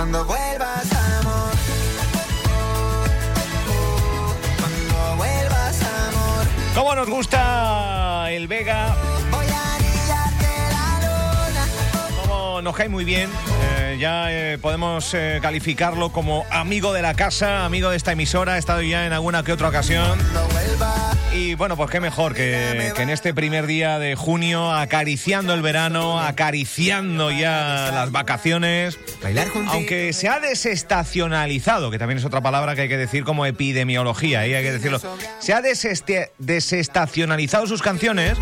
Cuando vuelvas, amor. Cuando vuelvas, amor. ¿Cómo nos gusta el Vega? Voy a la luna. Nos cae muy bien. Eh, ya eh, podemos eh, calificarlo como amigo de la casa, amigo de esta emisora. Ha estado ya en alguna que otra ocasión. Cuando. Y bueno, pues qué mejor que, que en este primer día de junio, acariciando el verano, acariciando ya las vacaciones. Bailar juntos. Aunque se ha desestacionalizado, que también es otra palabra que hay que decir como epidemiología, y hay que decirlo. Se ha desestacionalizado sus canciones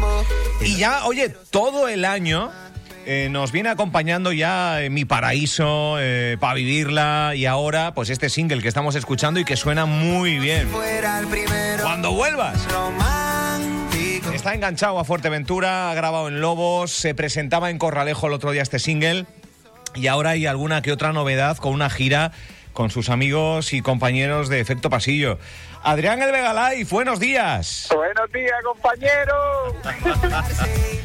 y ya, oye, todo el año eh, nos viene acompañando ya eh, Mi Paraíso, para vivirla, y ahora, pues este single que estamos escuchando y que suena muy bien. Cuando vuelvas. Está enganchado a Fuerteventura, ha grabado en Lobos, se presentaba en Corralejo el otro día este single y ahora hay alguna que otra novedad con una gira con sus amigos y compañeros de Efecto Pasillo. Adrián El Vegalay, buenos días. Buenos días, compañero.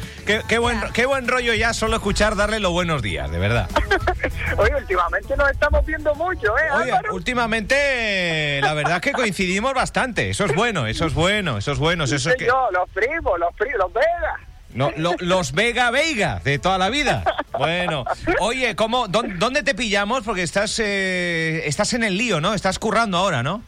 Qué, qué buen, qué buen rollo ya solo escuchar darle los buenos días, de verdad. Oye, últimamente nos estamos viendo mucho, ¿eh, Oye, Álvaro? últimamente la verdad es que coincidimos bastante. Eso es bueno, eso es bueno, eso es bueno. Eso es Soy que... yo, los primos, los primos, los Vegas. No, lo- los Vega Veiga de toda la vida. Bueno, oye, ¿cómo, dón- ¿dónde te pillamos? Porque estás, eh, estás en el lío, ¿no? Estás currando ahora, ¿no?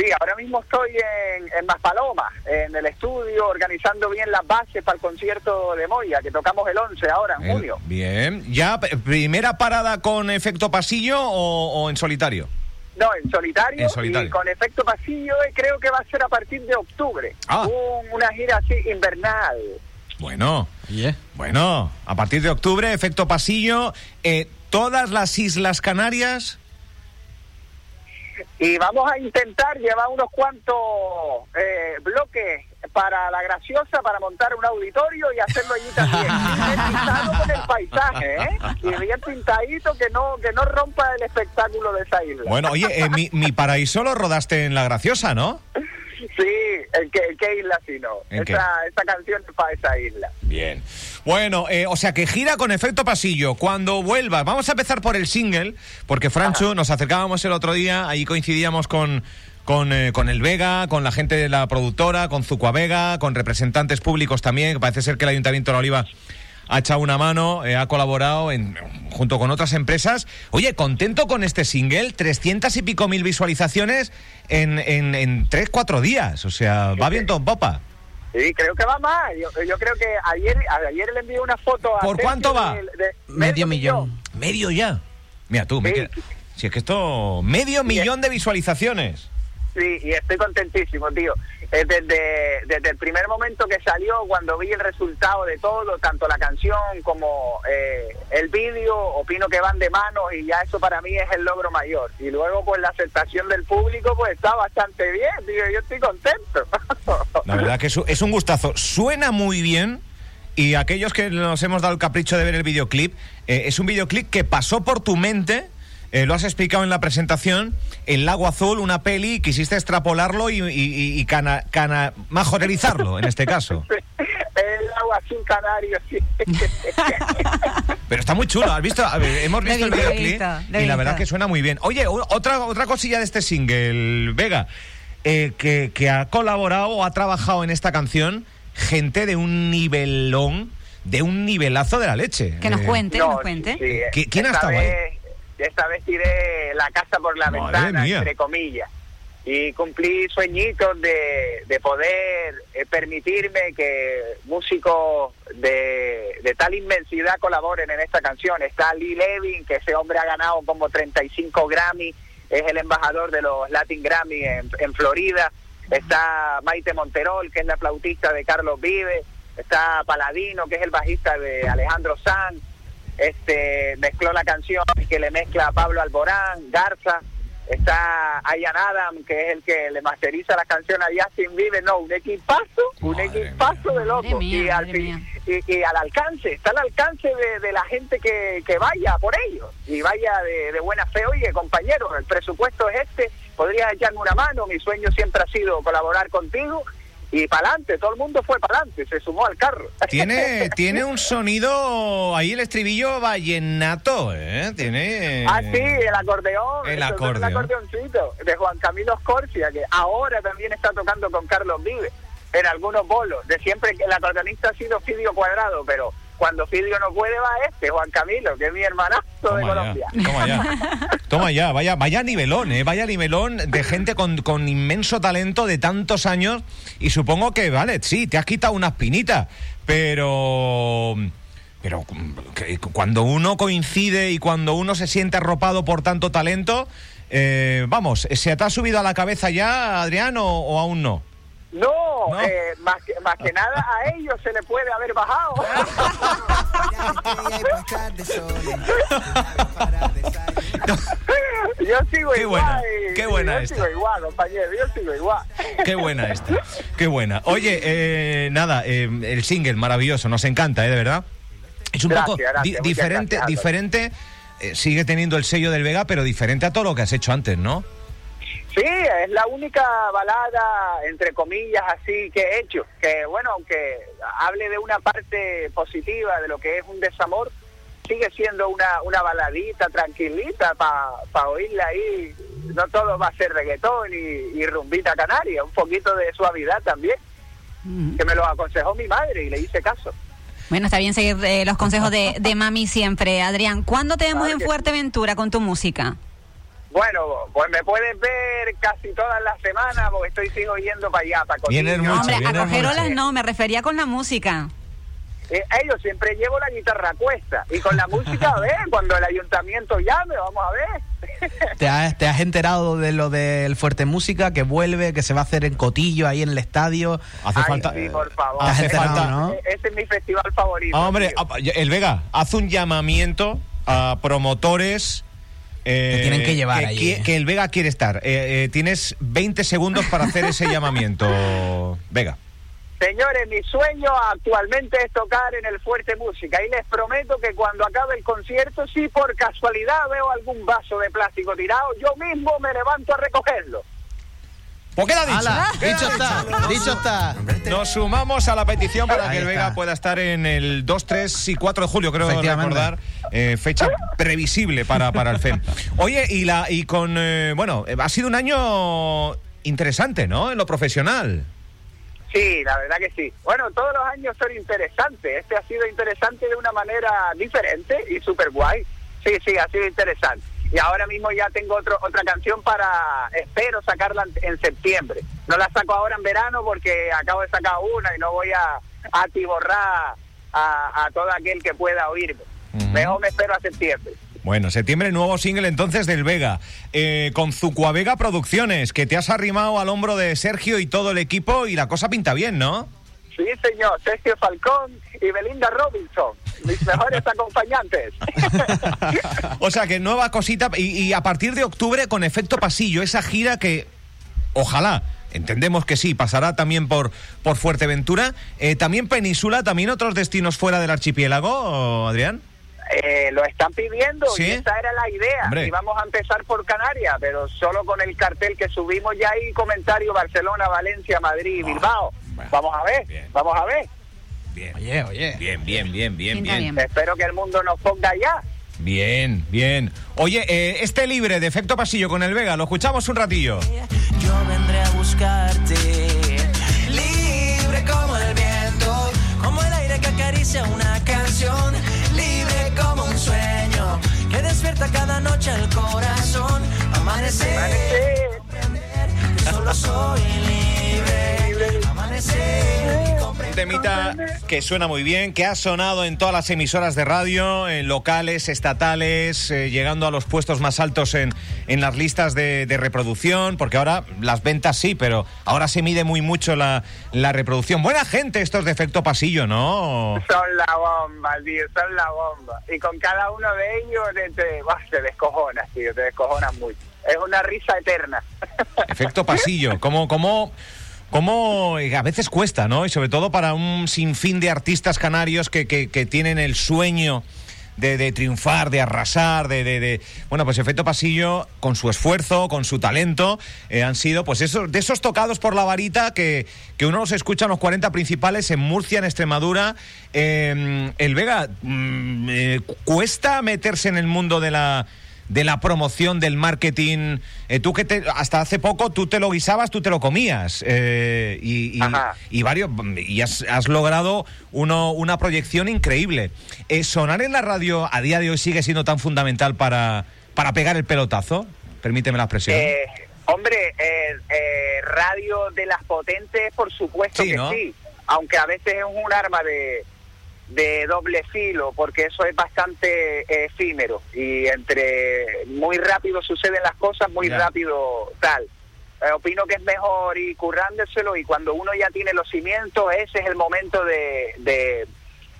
Sí, ahora mismo estoy en, en Maspalomas, en el estudio, organizando bien las bases para el concierto de Moya, que tocamos el 11 ahora, en El- junio. bien. ¿Ya primera parada con efecto pasillo o, o en solitario? No, en solitario, En solitario. y con efecto pasillo eh, creo que va a ser a partir de octubre. Ah. Un- una gira así invernal. Bueno, bueno, a partir de octubre, efecto pasillo, eh, todas las Islas Canarias. Y vamos a intentar llevar unos cuantos eh, bloques para la graciosa, para montar un auditorio y hacerlo allí también. Bien pintado con el paisaje, ¿eh? Y bien pintadito que no, que no rompa el espectáculo de esa isla. Bueno, oye, eh, mi, mi paraíso lo rodaste en La Graciosa, ¿no? Sí, ¿en qué, en qué isla si no? Esa, esa canción es para esa isla. Bien. Bueno, eh, o sea que gira con efecto pasillo. Cuando vuelvas, vamos a empezar por el single, porque Francho, nos acercábamos el otro día, ahí coincidíamos con, con, eh, con el Vega, con la gente de la productora, con Zucua Vega, con representantes públicos también, que parece ser que el Ayuntamiento de la Oliva ha echado una mano, eh, ha colaborado en, junto con otras empresas. Oye, contento con este single, 300 y pico mil visualizaciones en, en, en 3, 4 días. O sea, va bien todo en popa. Sí, creo que va más. Yo, yo creo que ayer, ayer le envié una foto a ¿Por Sergio cuánto va? de- de Medio millón. Medio ya. Mira tú, me queda- si es que esto. Medio millón de visualizaciones. Y estoy contentísimo, tío. Eh, Desde, desde el primer momento que salió, cuando vi el resultado de todo, tanto la canción como eh, el vídeo, opino que van de mano y ya eso para mí es el logro mayor. Y luego, pues la aceptación del público, pues está bastante bien, tío. Yo estoy contento. La verdad que es un gustazo. Suena muy bien. Y aquellos que nos hemos dado el capricho de ver el videoclip, eh, es un videoclip que pasó por tu mente. Eh, lo has explicado en la presentación, El Lago Azul, una peli, quisiste extrapolarlo y, y- y- cana, cana- majorerizarlo, en este caso. el agua sin canario, sí. Pero está muy chulo, ¿has visto? A ver, hemos visto el gusta, le videoclip y la verdad que suena muy bien. Oye, otra, otra cosilla de este single, Vega, eh, que, que ha colaborado o ha trabajado en esta canción gente de un nivelón, de un nivelazo de la leche. Que nos Eh, cuente, No, nos cuente. sí, sí. ¿Qui- quién ha Esta estado ahí? Esta vez tiré la casa por la Madre ventana, mía. entre comillas. Y cumplí sueñitos de, de poder eh, permitirme que músicos de, de tal inmensidad colaboren en esta canción. Está Lee Levin, que ese hombre ha ganado como 35 Grammy, es el embajador de los Latin Grammy en, en Florida. Está Maite Monterol, que es la flautista de Carlos Vive. Está Paladino, que es el bajista de Alejandro Sanz este mezcló la canción que le mezcla a Pablo Alborán, Garza, está Ayan Adam, que es el que le masteriza la canción a Justin Bieber, no, un equipazo, un Madre equipazo de loco, mía, y, al y, y al alcance, está al alcance de, de la gente que, que vaya por ellos, y vaya de, de buena fe, oye compañeros, el presupuesto es este, podrías echarme una mano, mi sueño siempre ha sido colaborar contigo, y para adelante, todo el mundo fue para adelante, se sumó al carro. Tiene, tiene un sonido ahí el estribillo vallenato, ¿eh? Tiene... Ah, sí, el acordeón. El acordeón. El acordeoncito de Juan Camilo Scorcia, que ahora también está tocando con Carlos Vive en algunos bolos. De siempre que el acordeonista ha sido Fidio Cuadrado, pero cuando Fidio no puede va este, Juan Camilo, que es mi hermanazo de Colombia. toma ya. Toma ya, vaya, vaya nivelón, ¿eh? Vaya nivelón de gente con, con inmenso talento de tantos años. Y supongo que, vale, sí, te has quitado una espinita, pero. Pero que cuando uno coincide y cuando uno se siente arropado por tanto talento, eh, vamos, ¿se te ha subido a la cabeza ya, Adrián, o, o aún no? No, No. eh, más, que, más que nada a ellos se le puede haber bajado. Salir. yo sigo Qué igual. buena, qué buena yo esta. sigo igual, compañero, yo sigo igual. Qué buena esta, qué buena. Oye, eh, nada, eh, el single maravilloso, nos encanta, ¿eh? De verdad. Es un Gracias, poco gracias, di- muchas diferente, gracias, diferente. eh, sigue teniendo el sello del Vega, pero diferente a todo lo que has hecho antes, ¿no? Sí, es la única balada, entre comillas, así que he hecho. Que, bueno, aunque hable de una parte positiva de lo que es un desamor, sigue siendo una, una baladita tranquilita para oírla ahí. No todo va a ser reggaetón y, y rumbita canaria, un poquito de suavidad también, que me lo aconsejó mi madre y le hice caso. Bueno, está bien seguir eh, los consejos de, de mami siempre. Adrián, ¿cuándo te vemos Claro en que sí. Fuerteventura con tu música? Bueno, pues me puedes ver casi todas las semanas porque estoy sigo yendo para allá, para Vienes mucho, Hombre, a coger olas no, me refería con la música. Eh, ellos siempre llevo la guitarra a cuesta y con la música, a ver, cuando el ayuntamiento llame, vamos a ver. ¿Te has, te has enterado de lo del Fuerte Música que vuelve, que se va a hacer en Cotillo, ahí en el estadio? Hace Ay, falta. sí, por favor. Te has Hace enterado, falta. ¿no? Ese es mi festival favorito. Ah, hombre, tío. ah, el Vega, haz un llamamiento a promotores. Eh, Que tienen que llevar que, allí. qui- que el Vega quiere estar. Eh, eh, tienes 20 segundos para hacer ese llamamiento, Vega. Señores, mi sueño actualmente es tocar en el Fuerte Música y les prometo que cuando acabe el concierto, si por casualidad veo algún vaso de plástico tirado, yo mismo me levanto a recogerlo. Pues queda dicho. Queda Dicho está, dicho está. Nos sumamos a la petición para Ahí que el Vega pueda estar en el 2, 3 y 4 de julio, creo recordar, eh, fecha previsible para, para el FEM. Oye, y la y con eh, bueno, eh, ha sido un año interesante, ¿no? En lo profesional. Sí, la verdad que sí. Bueno, todos los años son interesantes. Este ha sido interesante de una manera diferente y súper guay. Sí, sí, ha sido interesante. Y ahora mismo ya tengo otro, otra canción para, espero sacarla en, septiembre. No la saco ahora en verano porque acabo de sacar una y no voy a atiborrar a, a todo aquel que pueda oírme. Mejor me espero a septiembre. Bueno, septiembre, nuevo single entonces del Vega, eh, con Zucuavega Producciones, que te has arrimado al hombro de Sergio y todo el equipo y la cosa pinta bien, ¿no? Sí, señor, Sergio Falcón y Belinda Robinson, mis mejores acompañantes. o sea que nueva cosita y, y a partir de octubre con efecto pasillo, esa gira que ojalá, entendemos que sí, pasará también por, por Fuerteventura, eh, también Península, también otros destinos fuera del archipiélago, Adrián. Eh, lo están pidiendo ¿Sí? y esa era la idea. Hombre. Y vamos a empezar por Canarias, pero solo con el cartel que subimos ya hay comentario Barcelona, Valencia, Madrid y Bilbao. Bueno. Vamos a ver, Bien. vamos a ver. Bien, Oye, oye. bien, bien, bien, bien, bien. bien. Espero que el mundo nos ponga ya. Bien, bien. Oye, eh, este libre de efecto pasillo con el Vega, lo escuchamos un ratillo. Yo vendré a buscarte, libre como el viento, como el aire que acaricia una canción, libre como un sueño que despierta cada noche el corazón. Amanecer, Amanecer. que solo soy libre. Temita que suena muy bien, que ha sonado en todas las emisoras de radio, en locales, estatales, eh, llegando a los puestos más altos en, en las listas de, de reproducción, porque ahora las ventas sí, pero ahora se mide muy mucho la, la reproducción. Buena gente estos de efecto pasillo, ¿no? Son la bomba, tío, son la bomba. Y con cada uno de ellos te, te, buah, te descojonas, tío, te descojonas mucho. Es una risa eterna. Efecto pasillo, como, como, como eh, a veces cuesta, ¿no? Y sobre todo para un sinfín de artistas canarios que, que, que tienen el sueño de, triunfar, de arrasar, de, de- de- Bueno, pues Efecto Pasillo, con su esfuerzo, con su talento, eh, han sido pues esos, de esos tocados por la varita que, que uno los escucha en los 40 principales en Murcia, en Extremadura. Eh, el Vega, mm, ¿cuesta meterse en el mundo de la de la promoción del marketing. Eh, tú que te, hasta hace poco tú te lo guisabas tú te lo comías eh, y, y- varios y has, has logrado uno, una proyección increíble. Eh, sonar en la radio a día de hoy sigue siendo tan fundamental para para pegar el pelotazo permíteme la expresión. Eh, hombre, eh, radio de las potentes, por supuesto Sí, que ¿no? sí, aunque a veces es un arma de, de doble filo, porque eso es bastante eh, efímero y entre muy rápido suceden las cosas, muy rápido tal. Eh, opino que es mejor ir currándoselo y cuando uno ya tiene los cimientos, ese es el momento de, de,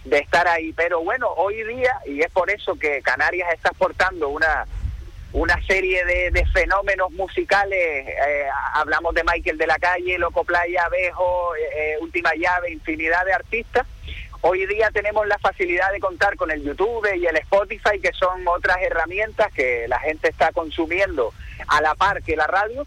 de estar ahí. Pero bueno, hoy día, y es por eso que Canarias está exportando una una serie de, de fenómenos musicales, eh, hablamos de Michael de la Calle, Loco Playa, Abejo, eh, Última Llave, infinidad de artistas. Hoy día tenemos la facilidad de contar con el YouTube y el Spotify, que son otras herramientas que la gente está consumiendo a la par que la radio.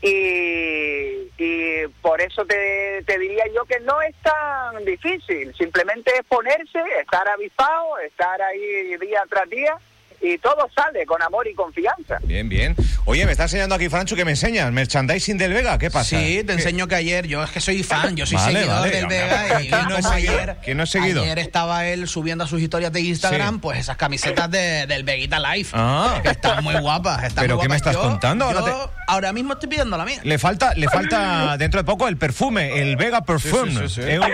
Y, y por eso te, diría yo que no es tan difícil, simplemente es ponerse, estar avispado, estar ahí día tras día y todo sale con amor y confianza. bien bien oye me está enseñando aquí Francho que me enseñas merchandising del Vega qué pasa Sí, te ¿Qué? enseño que ayer, yo es que soy fan, yo soy Vale, seguidor vale. del Vega y ¿Quién no es seguidor? ayer, ¿Quién no es seguidor? ayer estaba él subiendo a sus historias de Instagram Sí. pues esas camisetas de- del Veguita Life, Ah. que están muy guapas. están ¿Pero muy qué me estás Yo- contando? Ahora yo ahora mismo estoy pidiendo la mía. Le falta, le falta dentro de poco el perfume, el Vega Perfume. Sí, sí, sí, sí. Eh, un-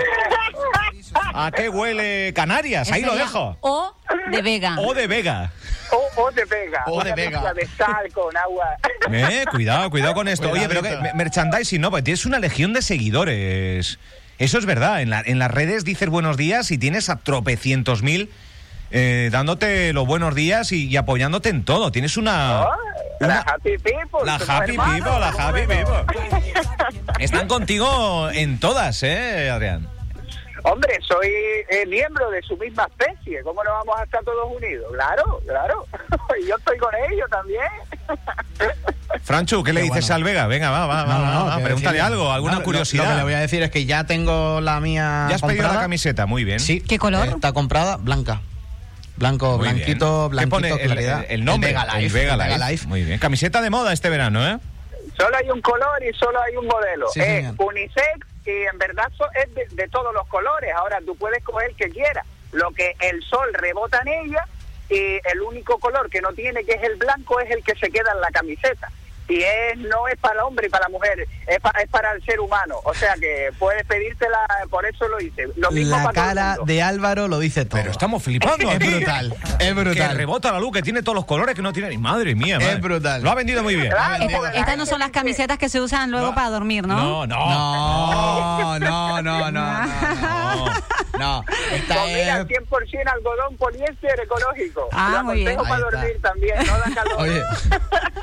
¿A qué huele Canarias? Ahí lo dejo. O de Vega. O de Vega. O, o de Vega, O de Vega. de sal con agua. Eh, cuidado, cuidado con esto. Oye, pero que, merchandising, ¿no? Pues tienes una legión de seguidores. Eso es verdad. En, la- en las redes dices buenos días y tienes a tropecientos mil eh, dándote los buenos días y, y apoyándote en todo. Tienes una... Oh, La Happy People. La Happy People, la Happy. People. Están contigo en todas, ¿eh, Adrián? Hombre, soy eh, miembro de su misma especie. ¿Cómo no vamos a estar todos unidos? Claro, claro. y yo estoy con ellos también. Franchu, ¿qué le Qué dices bueno. al Vega? Venga, va, va, No, va, no, va, que pregúntale decirle- algo, alguna No, curiosidad. Lo, que le voy a decir es que ya tengo la mía ¿Ya has pedido comprada. la camiseta? Muy bien. Sí. ¿Qué color? Está comprada blanca. Blanco, Muy bien. blanquito, ¿Qué blanquito, pone el, claridad. el- el nombre? El Vega Life. El Vega el Vega Life. Life. Muy bien. Camiseta de moda este verano, ¿eh? Solo hay un color y solo hay un modelo. Sí, es señor. unisex y en verdad es de, de todos los colores. Ahora tú puedes coger el que quieras. Lo que el sol rebota en ella y el único color que no tiene, que es el blanco, es el que se queda en la camiseta. Y es no es para el hombre y para la mujer, es, pa- es para el ser humano. O sea que puedes pedírtela, por eso lo hice. Lo mismo La para todo el cara mundo. de Álvaro lo dice todo. Pero estamos flipando Es brutal, es Que brutal. rebota la luz, que tiene todos los colores que no tiene ni madre mía. Es brutal. Lo ha vendido muy bien. Claro, Esta- estas no son las camisetas que se usan luego para dormir, ¿no? No, no. No, no, no, no, no. No, no. Esta Pues mira, es... 100% algodón poliéster ecológico. Ah, Lo muy bien. para dormir también, no da calor. Oye,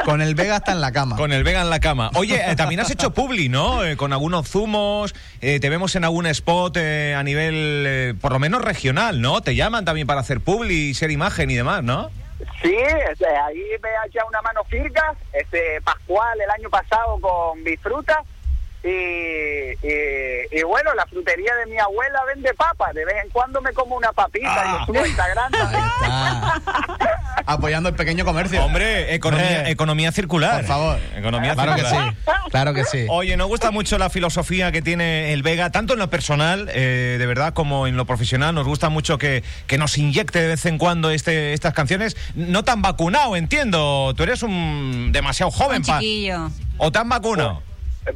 con el Vega está en la cama. Con el Vega en la cama. Oye, eh, también has hecho publi, ¿no? Eh, con algunos zumos, eh, te vemos en algún spot eh, a nivel, eh, por lo menos regional, ¿no? Te llaman también para hacer publi, ser imagen y demás, ¿no? Sí, este, ahí me ha echado una mano firga, este Pascual el año pasado con Bifruta y, y, y bueno, la frutería de mi abuela vende papas, de vez en cuando me como una papita Ah. y está. Apoyando el pequeño comercio. Hombre, economía, Eh, economía circular. Por favor. Economía Claro que sí. circular. Claro que sí. Oye, nos gusta mucho la filosofía que tiene el Vega, tanto en lo personal, eh, de verdad, como en lo profesional. Nos gusta mucho que, que nos inyecte de vez en cuando este, estas canciones. No tan vacunado, entiendo. Tú eres un demasiado joven Un chiquillo. ¿O tan vacunado?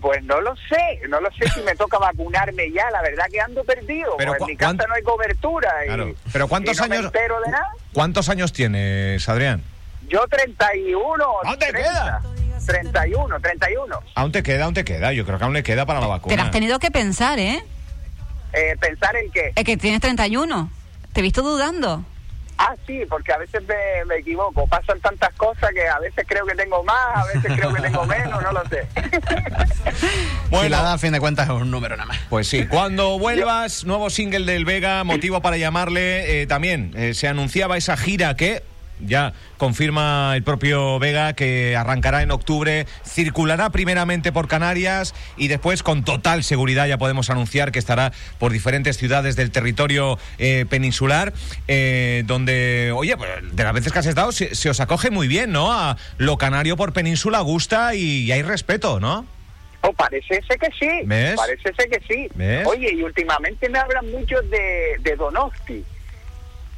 Pues no lo sé, no lo sé si me toca vacunarme ya, la verdad que ando perdido, Pero pues en mi casa no hay cobertura y, Claro. Pero ¿cuántos y no me años- entero de nada. ¿Cuántos años tienes, Adrián? Yo 31. ¿Aún te 30, queda? 31, 31. Aún te queda, aún te queda. Yo creo que aún le queda para la vacuna. Te lo has tenido que pensar, ¿eh? Eh, pensar en qué. Es que tienes 31. Te he visto dudando. Ah, sí, porque a veces me, me equivoco. Pasan tantas cosas que a veces creo que tengo más, a veces creo que tengo menos, no lo sé. Si la edad, a fin de cuentas, es un número nada más. Pues sí, cuando vuelvas, nuevo single del Vega, motivo para llamarle. eh, también eh, se anunciaba esa gira que ya confirma el propio Vega que arrancará en octubre, circulará primeramente por Canarias y después con total seguridad ya podemos anunciar que estará por diferentes ciudades del territorio eh, peninsular, eh, donde, oye, pues, de las veces que has estado se, se os acoge muy bien, ¿no? A lo canario por península gusta y, hay respeto, ¿no? Oh, parece ser que sí. ¿Ves? Parece ser que sí. ¿Ves? Oye, y últimamente me hablan mucho de, de Donosti.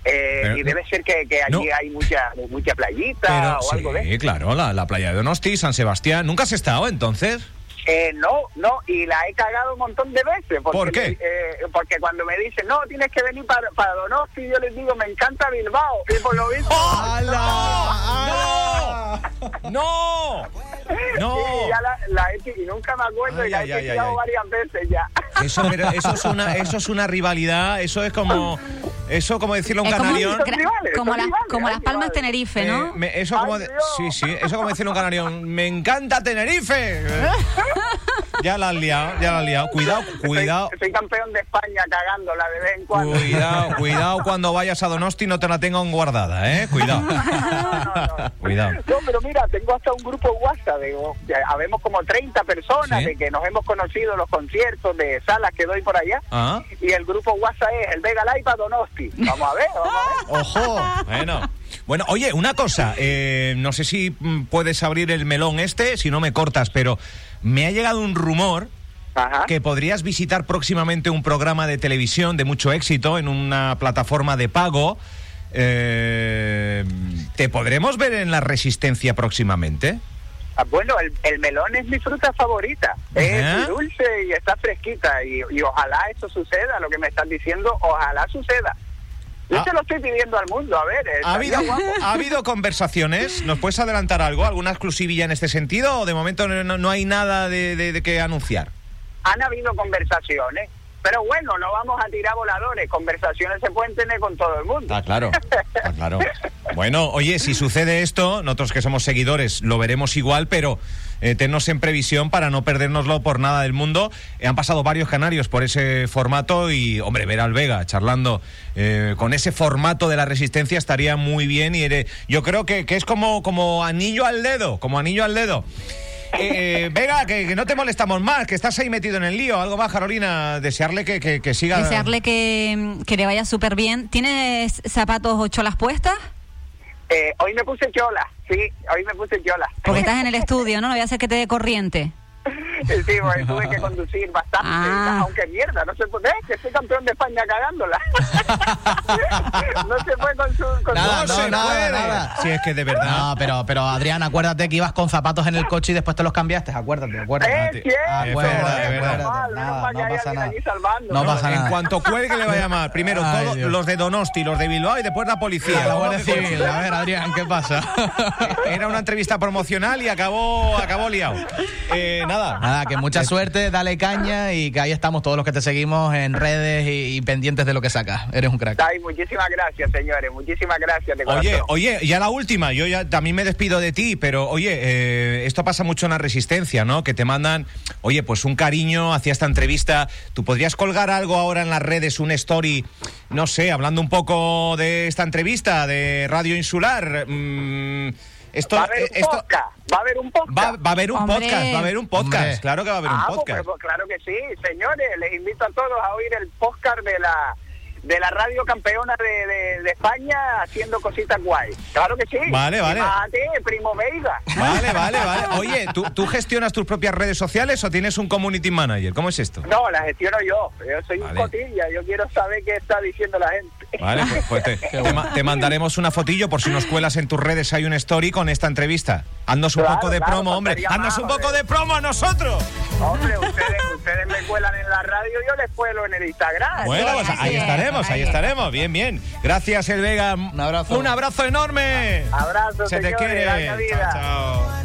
Eh, Pero y debe ser que, que allí no. hay mucha mucha playita Pero o algo de sí, claro, la, la playa de Donosti, San Sebastián. ¿Nunca has estado entonces? Eh, no, no, y la he cagado un montón de veces. Porque ¿Por qué? eh, porque cuando me dicen, no, tienes que venir para, para Donosti, yo les digo, me encanta Bilbao. Y por lo mismo... ¡No! ¡No! ¡No! Y, ya la, la he y nunca me acuerdo Ay, y la ay, he ay, tirado ay. varias veces ya. Eso, pero eso es una, eso es una rivalidad, eso es como, eso como decirle a un Es como, canarión. Gra- rivales, como, las- rivales, como las Palmas rivales. Tenerife, Eh, ¿no? me- eso como de- sí, sí, eso como decirle a un canarión, me encanta Tenerife. Eh, Ya la has liado, ya la has liado. Cuidado, cuidado. Soy, soy campeón de España cagándola de vez en cuando. Cuidado, cuidado cuando vayas a Donosti no te la tengan guardada, ¿eh? Cuidado. No, no, no. Cuidado. No, pero mira, tengo hasta un grupo WhatsApp, de, de- habemos como 30 personas Sí. de que nos hemos conocido en los conciertos de salas que doy por allá. Ah. Y el grupo WhatsApp es el Vega Live para Donosti. Vamos a ver, vamos a ver. Ojo. Bueno. Bueno, oye, una cosa, eh, no sé si mm, puedes abrir el melón este, si no me cortas, pero me ha llegado un rumor Ajá. que podrías visitar próximamente un programa de televisión de mucho éxito en una plataforma de pago. Eh, ¿Te podremos ver en la Resistencia próximamente? Ah, Bueno, el, el melón es mi fruta favorita. Es dulce y está fresquita. Y, y ojalá eso suceda, lo que me están diciendo, ojalá suceda. Yo Ah. se lo estoy pidiendo al mundo, a ver. ¿Ha habido, guapo. ¿Ha habido conversaciones? ¿Nos puedes adelantar algo? ¿Alguna exclusivilla en este sentido? ¿O de momento no, no- no hay nada de, de- de que anunciar? Han habido conversaciones, pero bueno, no vamos a tirar voladores. Conversaciones se pueden tener con todo el mundo. Está claro, está claro. Bueno, oye, si sucede esto, nosotros que somos seguidores lo veremos igual, pero eh, tennos en previsión para no perdérnoslo por nada del mundo. Eh, han pasado varios canarios por ese formato y, hombre, ver al Vega charlando eh, con ese formato de la resistencia estaría muy bien y ere- yo creo que, que es como, como anillo al dedo, como anillo al dedo. Eh, eh, Vega, que, que no te molestamos más, que estás ahí metido en el lío. Algo más, Carolina, desearle que, que- que siga. Desearle que, que le vaya súper bien. ¿Tienes zapatos o cholas puestas? Eh, hoy me puse chola, sí, hoy me puse chola. Porque estás en el estudio, ¿no? No voy a hacer que te dé corriente. Sí, porque tuve que conducir bastante, Ah. aunque mierda, no se puede, que soy campeón de España cagándola. no se fue con su... Con Nada, su- no, se nada, puede. nada. Si es que de verdad. No, pero, pero Adrián, acuérdate que ibas con zapatos en el coche y después te los cambiaste. Acuérdate, acuérdate. Eh, cierto, Acuérdate, es mal, que hay alguien aquí salvando, No ¿no? pasa en nada. cuanto cuelgue le va a llamar. Primero Ay, todos Dios. los de Donosti, los de Bilbao y después la policía. A la Guardia Civil. A ver, Adrián, ¿qué pasa? Era una entrevista promocional y acabó, acabó liado. Eh, nada. Nada, que mucha suerte, dale caña y que ahí estamos todos los que te seguimos en redes y, y pendientes de lo que sacas. Eres un crack. Ay, muchísimas gracias, señores, muchísimas gracias de Oye, corazón. oye, ya la última, yo ya también me despido de ti, pero oye, eh, esto pasa mucho en la resistencia, ¿no? Que te mandan, oye, pues un cariño hacia esta entrevista. ¿Tú podrías colgar algo ahora en las redes, un story, no sé, hablando un poco de esta entrevista de Radio Insular? Mm, esto, va a haber un eh, esto podcast, va a haber un podcast. va, va a haber un Hombre. podcast, va a haber un podcast, Hombre. claro que va a haber un Ah, pues, podcast. pues, claro que sí, señores, les invito a todos a oír el podcast de la de la radio campeona de, de- de España haciendo cositas guay. Claro que sí. Vale, vale. Ti, primo Veiga. Vale, vale, vale. Oye, ¿tú, ¿tú gestionas tus propias redes sociales o tienes un community manager? ¿Cómo es esto? No, la gestiono yo. Yo soy Vale. un cotilla. Yo quiero saber qué está diciendo la gente. Vale, pues, pues te, te ma- te mandaremos una fotillo por si nos cuelas en tus redes. Hay una story con esta entrevista. Haznos un Claro, poco de claro, promo, hombre. Haznos un poco de promo a nosotros. Hombre, ustedes, ustedes me cuelan en la radio, yo les cuelo en el Instagram. Bueno, pues ahí es, estaremos, ahí ahí es. estaremos. Bien, bien. Gracias, El Vega. Un abrazo. Un abrazo enorme. Abrazo, Se te señores, quiere. larga vida. Chao, chao.